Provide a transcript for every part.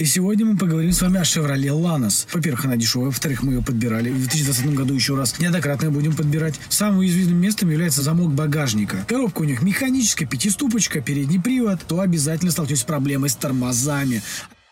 И сегодня мы поговорим с вами о Chevrolet Lanos. Во-первых, она дешевая, во-вторых, мы ее подбирали. В 2020 году еще раз неоднократно будем подбирать. Самым уязвимым местом является замок багажника. Коробка у них механическая, пятиступочка, передний привод. То обязательно столкнетесь с проблемой с тормозами.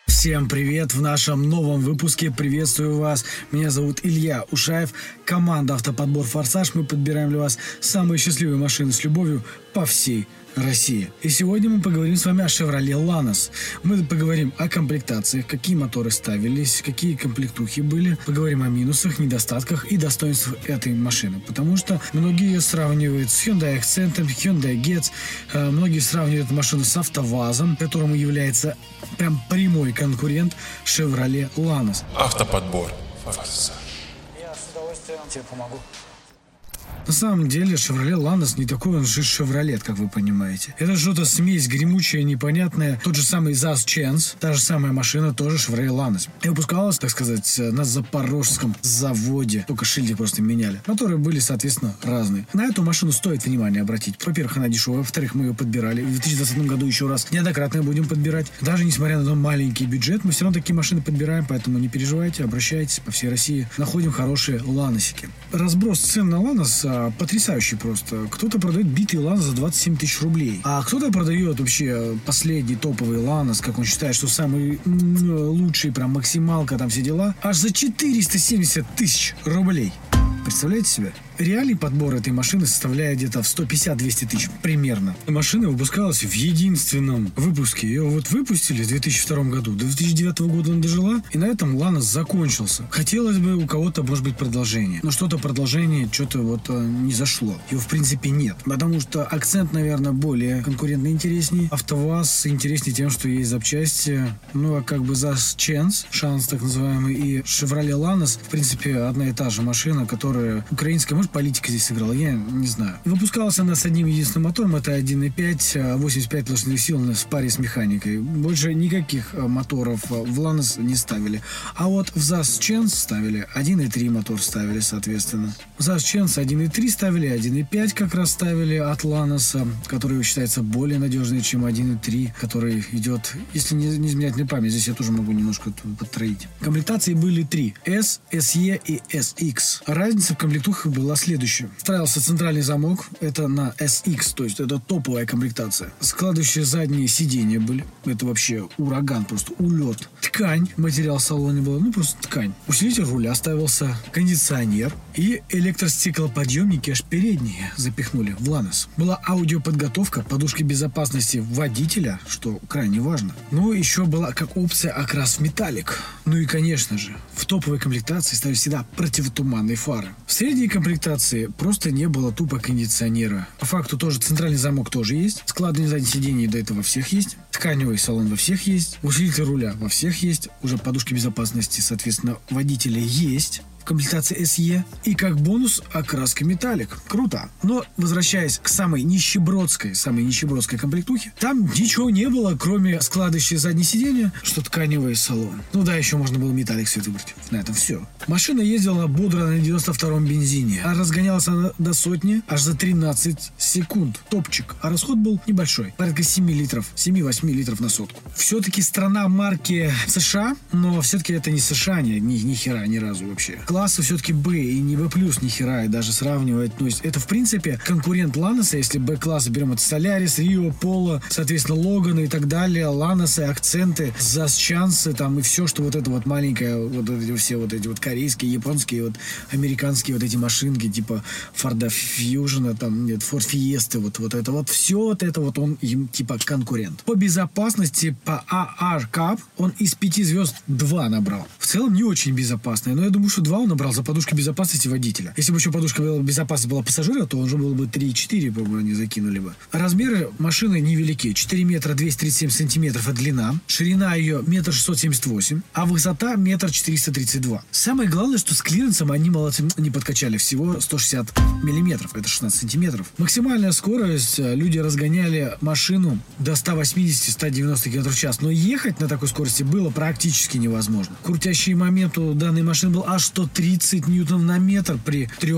Всем привет! В нашем новом выпуске приветствую вас. Меня зовут Илья Ушаев. Команда «Автоподбор Форсаж». Мы подбираем для вас самые счастливые машины с любовью по всей России. И сегодня мы поговорим с вами о Chevrolet Lanos. Мы поговорим о комплектациях, какие моторы ставились, какие комплектухи были. Поговорим о минусах, недостатках и достоинствах этой машины. Потому что многие ее сравнивают с Hyundai Accent, Hyundai Getz. Э, многие сравнивают машину с АвтоВАЗом, которому является прям прямой конкурент Chevrolet Lanos. Автоподбор. Я с удовольствием тебе помогу. На самом деле Chevrolet Lanos не такой он же Chevrolet, как вы понимаете. Это что-то смесь гремучая, непонятная. Тот же самый ZAZ Chance, та же самая машина, тоже Chevrolet Lanos. И выпускалась, так сказать, на запорожском заводе. Только шильдик просто меняли. Моторы были, соответственно, разные. На эту машину стоит внимание обратить. Во-первых, она дешевая. Во-вторых, мы ее подбирали. В 2020 году еще раз неоднократно будем подбирать. Даже несмотря на маленький бюджет, мы все равно такие машины подбираем, поэтому не переживайте, обращайтесь по всей России. Находим хорошие ланосики. Разброс цен на ланос а, потрясающий просто. Кто-то продает битый Ланос за 27 тысяч рублей, а кто-то продает вообще последний топовый Ланос, как он считает, что самый лучший, прям максималка, там все дела, аж за 470 тысяч рублей. Представляете себе? Реальный подбор этой машины составляет где-то в 150-200 тысяч примерно. Машина выпускалась в единственном выпуске. Ее вот выпустили в 2002 году. До 2009 года она дожила, и на этом Ланос закончился. Хотелось бы у кого-то, может быть, продолжение. Но что-то продолжение, что-то вот э, не зашло. Его, в принципе, нет. Потому что акцент, наверное, более конкурентно интереснее. АвтоВАЗ интереснее тем, что есть запчасти. Ну, а как бы за Chance, шанс так называемый, и Chevrolet Lanos, в принципе, одна и та же машина, которая украинская, может, политика здесь сыграла, я не знаю. Выпускалась она с одним единственным мотором, это 1.5, 85 лошадиных сил в паре с механикой. Больше никаких э, моторов э, в Ланос не ставили. А вот в ЗАЗ Ченс ставили 1.3 мотор ставили, соответственно. В ЗАЗ Ченс 1.3 ставили, 1.5 как раз ставили от Ланоса, который считается более надежный, чем 1.3, который идет, если не, не изменять мне память, здесь я тоже могу немножко подтроить. Комплектации были три. S, SE и SX. Разница в комплектухах была следующее. Встраивался центральный замок, это на SX, то есть это топовая комплектация. Складывающие задние сиденья были, это вообще ураган, просто улет. Ткань, материал в салоне был, ну просто ткань. Усилитель руля ставился, кондиционер и электростеклоподъемники аж передние запихнули в Ланос. Была аудиоподготовка, подушки безопасности водителя, что крайне важно. Ну, еще была как опция окрас в металлик. Ну и, конечно же, в топовой комплектации ставили всегда противотуманные фары. В средней комплектации комплектации просто не было тупо кондиционера. По факту тоже центральный замок тоже есть. Складывание задних сидений до этого всех есть. Тканевый салон во всех есть. Усилитель руля во всех есть. Уже подушки безопасности, соответственно, водителя есть комплектации SE. И как бонус окраска металлик. Круто. Но возвращаясь к самой нищебродской, самой нищебродской комплектухе, там ничего не было, кроме складывающей заднее сиденье, что тканевый салон. Ну да, еще можно было металлик все выбрать. На этом все. Машина ездила бодро на 92-м бензине, а разгонялась она до сотни аж за 13 секунд. Топчик. А расход был небольшой. Порядка 7 литров. 7-8 литров на сотку. Все-таки страна марки США, но все-таки это не США, ни, ни, ни хера, ни разу вообще класса все-таки Б и не плюс ни хера, и даже сравнивать. То есть это, в принципе, конкурент Ланоса, если Б класса берем это Солярис, Рио, Поло, соответственно, Логаны и так далее, Ланосы, акценты, Засчансы, там и все, что вот это вот маленькое, вот эти все вот эти вот корейские, японские, вот американские вот эти машинки, типа Форда Фьюжена, там, нет, Форд Фиесты, вот, вот это вот, все вот это вот он им типа конкурент. По безопасности, по AR Cup он из пяти звезд два набрал. В целом не очень безопасный, но я думаю, что два он набрал за подушки безопасности водителя. Если бы еще подушка безопасности была пассажира, то он же был бы 3-4, по-моему, они закинули бы. Размеры машины невелики. 4 метра 237 сантиметров это длина. Ширина ее метр 678, а высота метр 432. Самое главное, что с клиренсом они молодцы не подкачали. Всего 160 миллиметров, это 16 сантиметров. Максимальная скорость, э, люди разгоняли машину до 180-190 км в час. Но ехать на такой скорости было практически невозможно. Крутящий момент у данной машины был аж 100 130 ньютонов на метр при 3,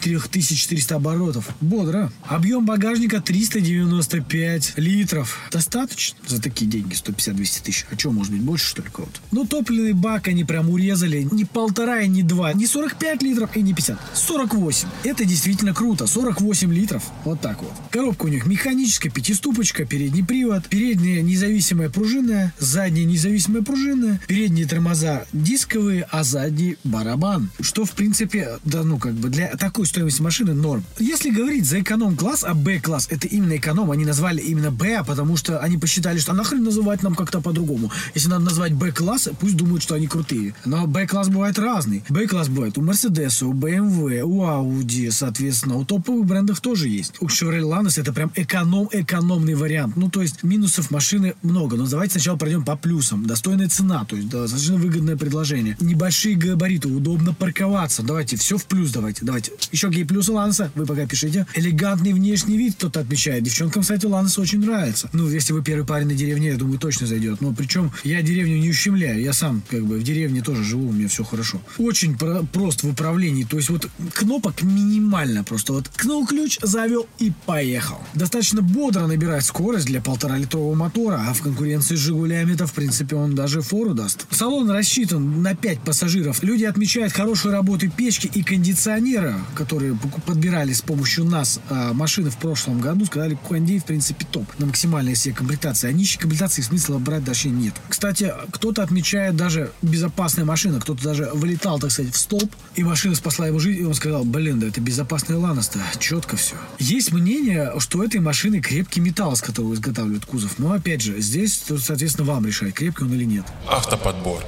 3400 оборотов. Бодро. Объем багажника 395 литров. Достаточно за такие деньги, 150-200 тысяч. А что, может быть, больше, что ли, кого-то? Ну, топливный бак они прям урезали. Не полтора и не два. Не 45 литров и не 50. 48. Это действительно круто. 48 литров. Вот так вот. Коробка у них механическая, пятиступочка, передний привод, передняя независимая пружинная, задняя независимая пружинная, передние тормоза дисковые, а задний барабан. Что, в принципе, да ну как бы для такой стоимости машины норм. Если говорить за эконом-класс, а Б-класс это именно эконом, они назвали именно Б, потому что они посчитали, что а нахрен называть нам как-то по-другому. Если надо назвать Б-класс, пусть думают, что они крутые. Но Б-класс бывает разный. Б-класс бывает у Мерседеса, у BMW, у Audi, соответственно, у топовых брендов тоже есть. У Chevrolet Lanos это прям эконом-экономный вариант. Ну, то есть минусов машины много. Но давайте сначала пройдем по плюсам. Достойная цена, то есть да, достаточно выгодное предложение. Небольшие габариты, удобно парковаться. Давайте все в плюс давайте. Давайте. Еще какие плюсы Ланса? Вы пока пишите. Элегантный внешний вид кто-то отмечает. Девчонкам, кстати, Ланос очень нравится. Ну, если вы первый парень на деревне, я думаю, точно зайдет. Но причем я деревню не ущемляю. Я сам как бы в деревне тоже живу, у меня все хорошо. Очень про- прост в управлении. То есть вот кнопок минимально просто. Вот кнул ключ, завел и поехал. Достаточно бодро набирает скорость для полтора литрового мотора, а в конкуренции с Жигулями-то, в принципе, он даже фору даст. Салон рассчитан на 5 пассажиров. Люди отмечают хорошую работу печки и кондиционера, которые подбирали с помощью нас а, машины в прошлом году. Сказали, кондей, в принципе, топ. На максимальной все комплектации. А нищей комплектации смысла брать даже нет. Кстати, кто-то отмечает даже безопасная машина. Кто-то даже вылетал, так сказать, в столб, и машина спасла его жизнь, и он сказал, блин, да это безопасная Ланос-то. Четко все. Есть мнение, что у этой машины крепкий металл, из которого изготавливают кузов. Но, опять же, здесь, соответственно, вам решать, крепкий он или нет. Автоподбор.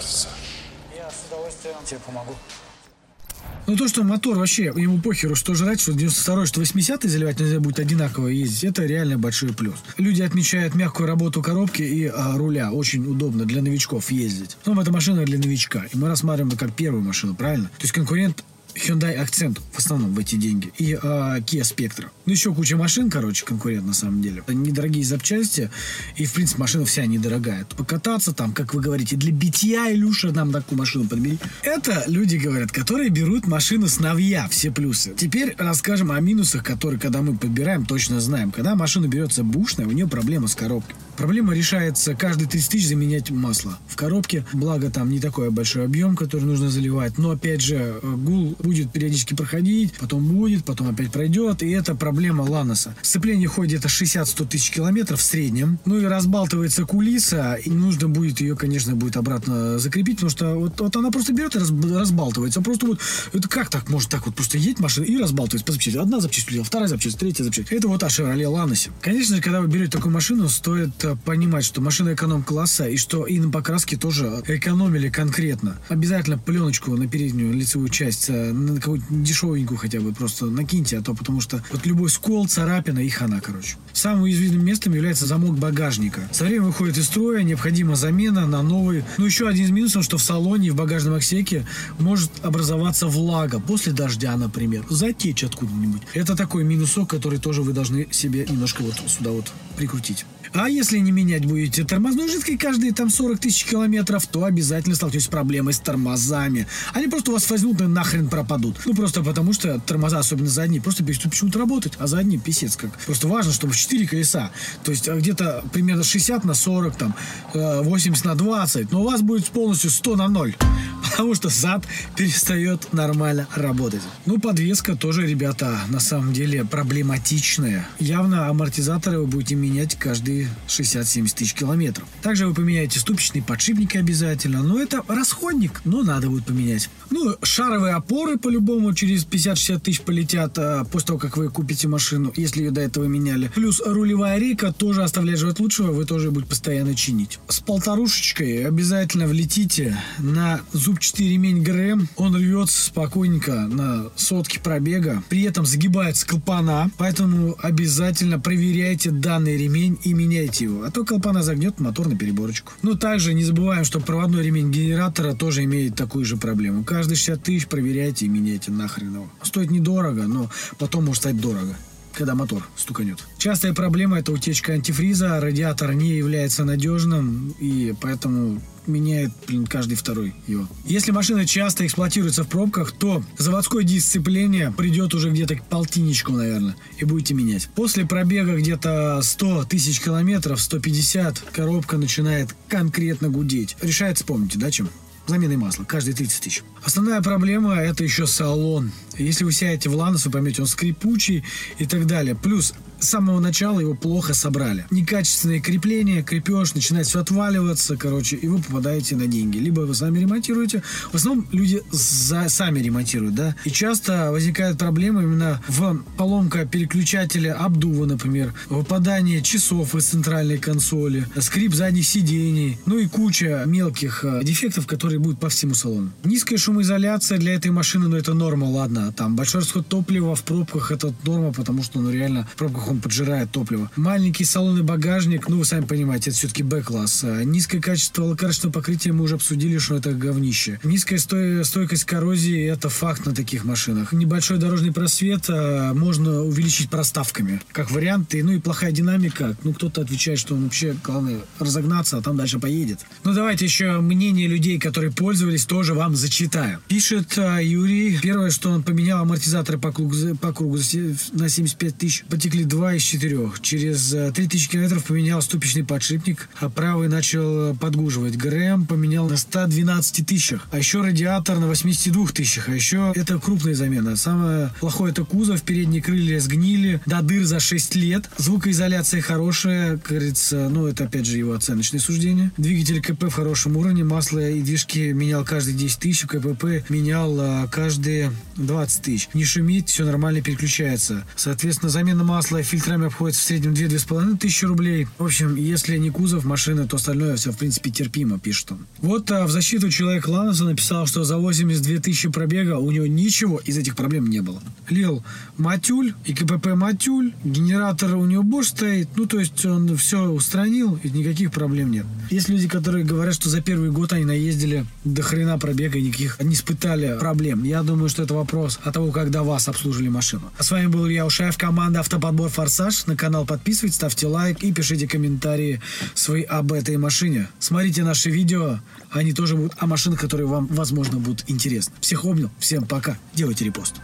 С удовольствием тебе помогу. Ну, то, что мотор вообще, ему похеру, что жрать, что 92 что 80 заливать нельзя будет одинаково ездить, это реально большой плюс. Люди отмечают мягкую работу коробки и а, руля. Очень удобно для новичков ездить. Но эта машина для новичка. И мы рассматриваем это как первую машину, правильно? То есть конкурент Hyundai Accent в основном в эти деньги. И э, Kia Spectra. Ну, еще куча машин, короче, конкурент на самом деле. Недорогие запчасти. И, в принципе, машина вся недорогая. Покататься там, как вы говорите, для битья, Илюша, нам такую машину подбери. Это люди, говорят, которые берут машину с новья, все плюсы. Теперь расскажем о минусах, которые, когда мы подбираем, точно знаем. Когда машина берется бушная, у нее проблема с коробкой. Проблема решается каждые 30 тысяч заменять масло в коробке. Благо там не такой большой объем, который нужно заливать. Но опять же, гул будет периодически проходить, потом будет, потом опять пройдет. И это проблема Ланоса. Сцепление ходит где-то 60-100 тысяч километров в среднем. Ну и разбалтывается кулиса. И нужно будет ее, конечно, будет обратно закрепить, потому что вот, вот она просто берет и раз, разбалтывается. Просто вот, это как так может так вот просто едет машина и разбалтывается по запчасти. Одна запчасть улетела, вторая запчасть, третья запчасть. Это вот о Chevrolet Ланосе. Конечно же, когда вы берете такую машину, стоит понимать, что машина эконом-класса и что и на покраске тоже экономили конкретно. Обязательно пленочку на переднюю лицевую часть, э, на какую-нибудь дешевенькую хотя бы просто накиньте, а то потому что вот любой скол, царапина и хана, короче. Самым уязвимым местом является замок багажника. Со временем выходит из строя, необходима замена на новый. Ну, еще один из минусов, что в салоне и в багажном отсеке может образоваться влага после дождя, например. Затечь откуда-нибудь. Это такой минусок, который тоже вы должны себе немножко вот сюда вот прикрутить. А если не менять будете тормозной жидкой каждые там 40 тысяч километров, то обязательно столкнетесь с проблемой с тормозами. Они просто у вас возьмут и нахрен пропадут. Ну, просто потому что тормоза, особенно задние, просто перестают почему-то работать, а задние писец как. Просто важно, чтобы в 4 колеса. То есть а где-то примерно 60 на 40, там, 80 э, на 20, но у вас будет полностью 100 на 0 потому что зад перестает нормально работать. Ну, подвеска тоже, ребята, на самом деле проблематичная. Явно амортизаторы вы будете менять каждые 60-70 тысяч километров. Также вы поменяете ступичные подшипники обязательно, но это расходник, но надо будет поменять. Ну, шаровые опоры по-любому через 50-60 тысяч полетят а, после того, как вы купите машину, если ее до этого меняли. Плюс рулевая рейка тоже оставляет желать лучшего, вы тоже будете постоянно чинить. С полторушечкой обязательно влетите на зубчатый ремень ГРМ. Он рвется спокойненько на сотки пробега. При этом загибается клапана, поэтому обязательно проверяйте данный ремень и меняйте его. А то клапана загнет мотор на переборочку. Но также не забываем, что проводной ремень генератора тоже имеет такую же проблему каждые 60 тысяч проверяйте и меняйте нахрен его. Стоит недорого, но потом может стать дорого. Когда мотор стуканет. Частая проблема это утечка антифриза, радиатор не является надежным, и поэтому меняет, блин, каждый второй его. Если машина часто эксплуатируется в пробках, то заводское дисципление придет уже где-то к полтинничку, наверное, и будете менять. После пробега где-то 100 тысяч километров, 150, коробка начинает конкретно гудеть. Решается, помните, да, чем? Заменой масла каждые 30 тысяч. Основная проблема это еще салон. Если вы сядете в Ланос, вы поймете, он скрипучий и так далее. Плюс с самого начала его плохо собрали. Некачественные крепления, крепеж, начинает все отваливаться, короче, и вы попадаете на деньги. Либо вы сами ремонтируете. В основном люди за, сами ремонтируют, да. И часто возникает проблема именно в поломка переключателя обдува, например, выпадание часов из центральной консоли, скрип задних сидений, ну и куча мелких э, дефектов, которые будут по всему салону. Низкая шумоизоляция для этой машины, ну это норма, ладно. Там большой расход топлива в пробках это норма, потому что, ну реально, в пробках он поджирает топливо. Маленький салон и багажник, ну вы сами понимаете, это все-таки Б-класс. А низкое качество лакарочного покрытия мы уже обсудили, что это говнище. Низкая сто... стойкость коррозии – это факт на таких машинах. Небольшой дорожный просвет а, можно увеличить проставками, как варианты. Ну и плохая динамика. Ну кто-то отвечает, что он вообще, главное, разогнаться, а там дальше поедет. Ну давайте еще мнение людей, которые пользовались, тоже вам зачитаю. Пишет а, Юрий. Первое, что он поменял амортизаторы по кругу, по кругу на 75 тысяч. Потекли два из четырех. Через 3000 э, километров поменял ступичный подшипник, а правый начал э, подгуживать. ГРМ поменял на 112 тысячах. А еще радиатор на 82 тысячах. А еще это крупная замена. Самое плохое это кузов, передние крылья сгнили, до дыр за 6 лет. Звукоизоляция хорошая, как ну это опять же его оценочное суждение. Двигатель КП в хорошем уровне, масло и движки менял каждые 10 тысяч, КПП менял а, каждые 20 тысяч. Не шумит, все нормально переключается. Соответственно, замена масла фильтрами обходится в среднем 2-2,5 тысячи рублей. В общем, если не кузов машины, то остальное все, в принципе, терпимо, пишет он. Вот а, в защиту человек Ланоса написал, что за 82 тысячи пробега у него ничего из этих проблем не было. Лил матюль и КПП матюль, генератор у него Bosch стоит, ну, то есть он все устранил, и никаких проблем нет. Есть люди, которые говорят, что за первый год они наездили до хрена пробега и никаких не испытали проблем. Я думаю, что это вопрос от того, когда вас обслужили машину. А с вами был Илья Ушаев, команда Автоподбор Форсаж. На канал подписывайтесь, ставьте лайк и пишите комментарии свои об этой машине. Смотрите наши видео, они тоже будут о машинах, которые вам, возможно, будут интересны. Всех обнял, всем пока, делайте репост.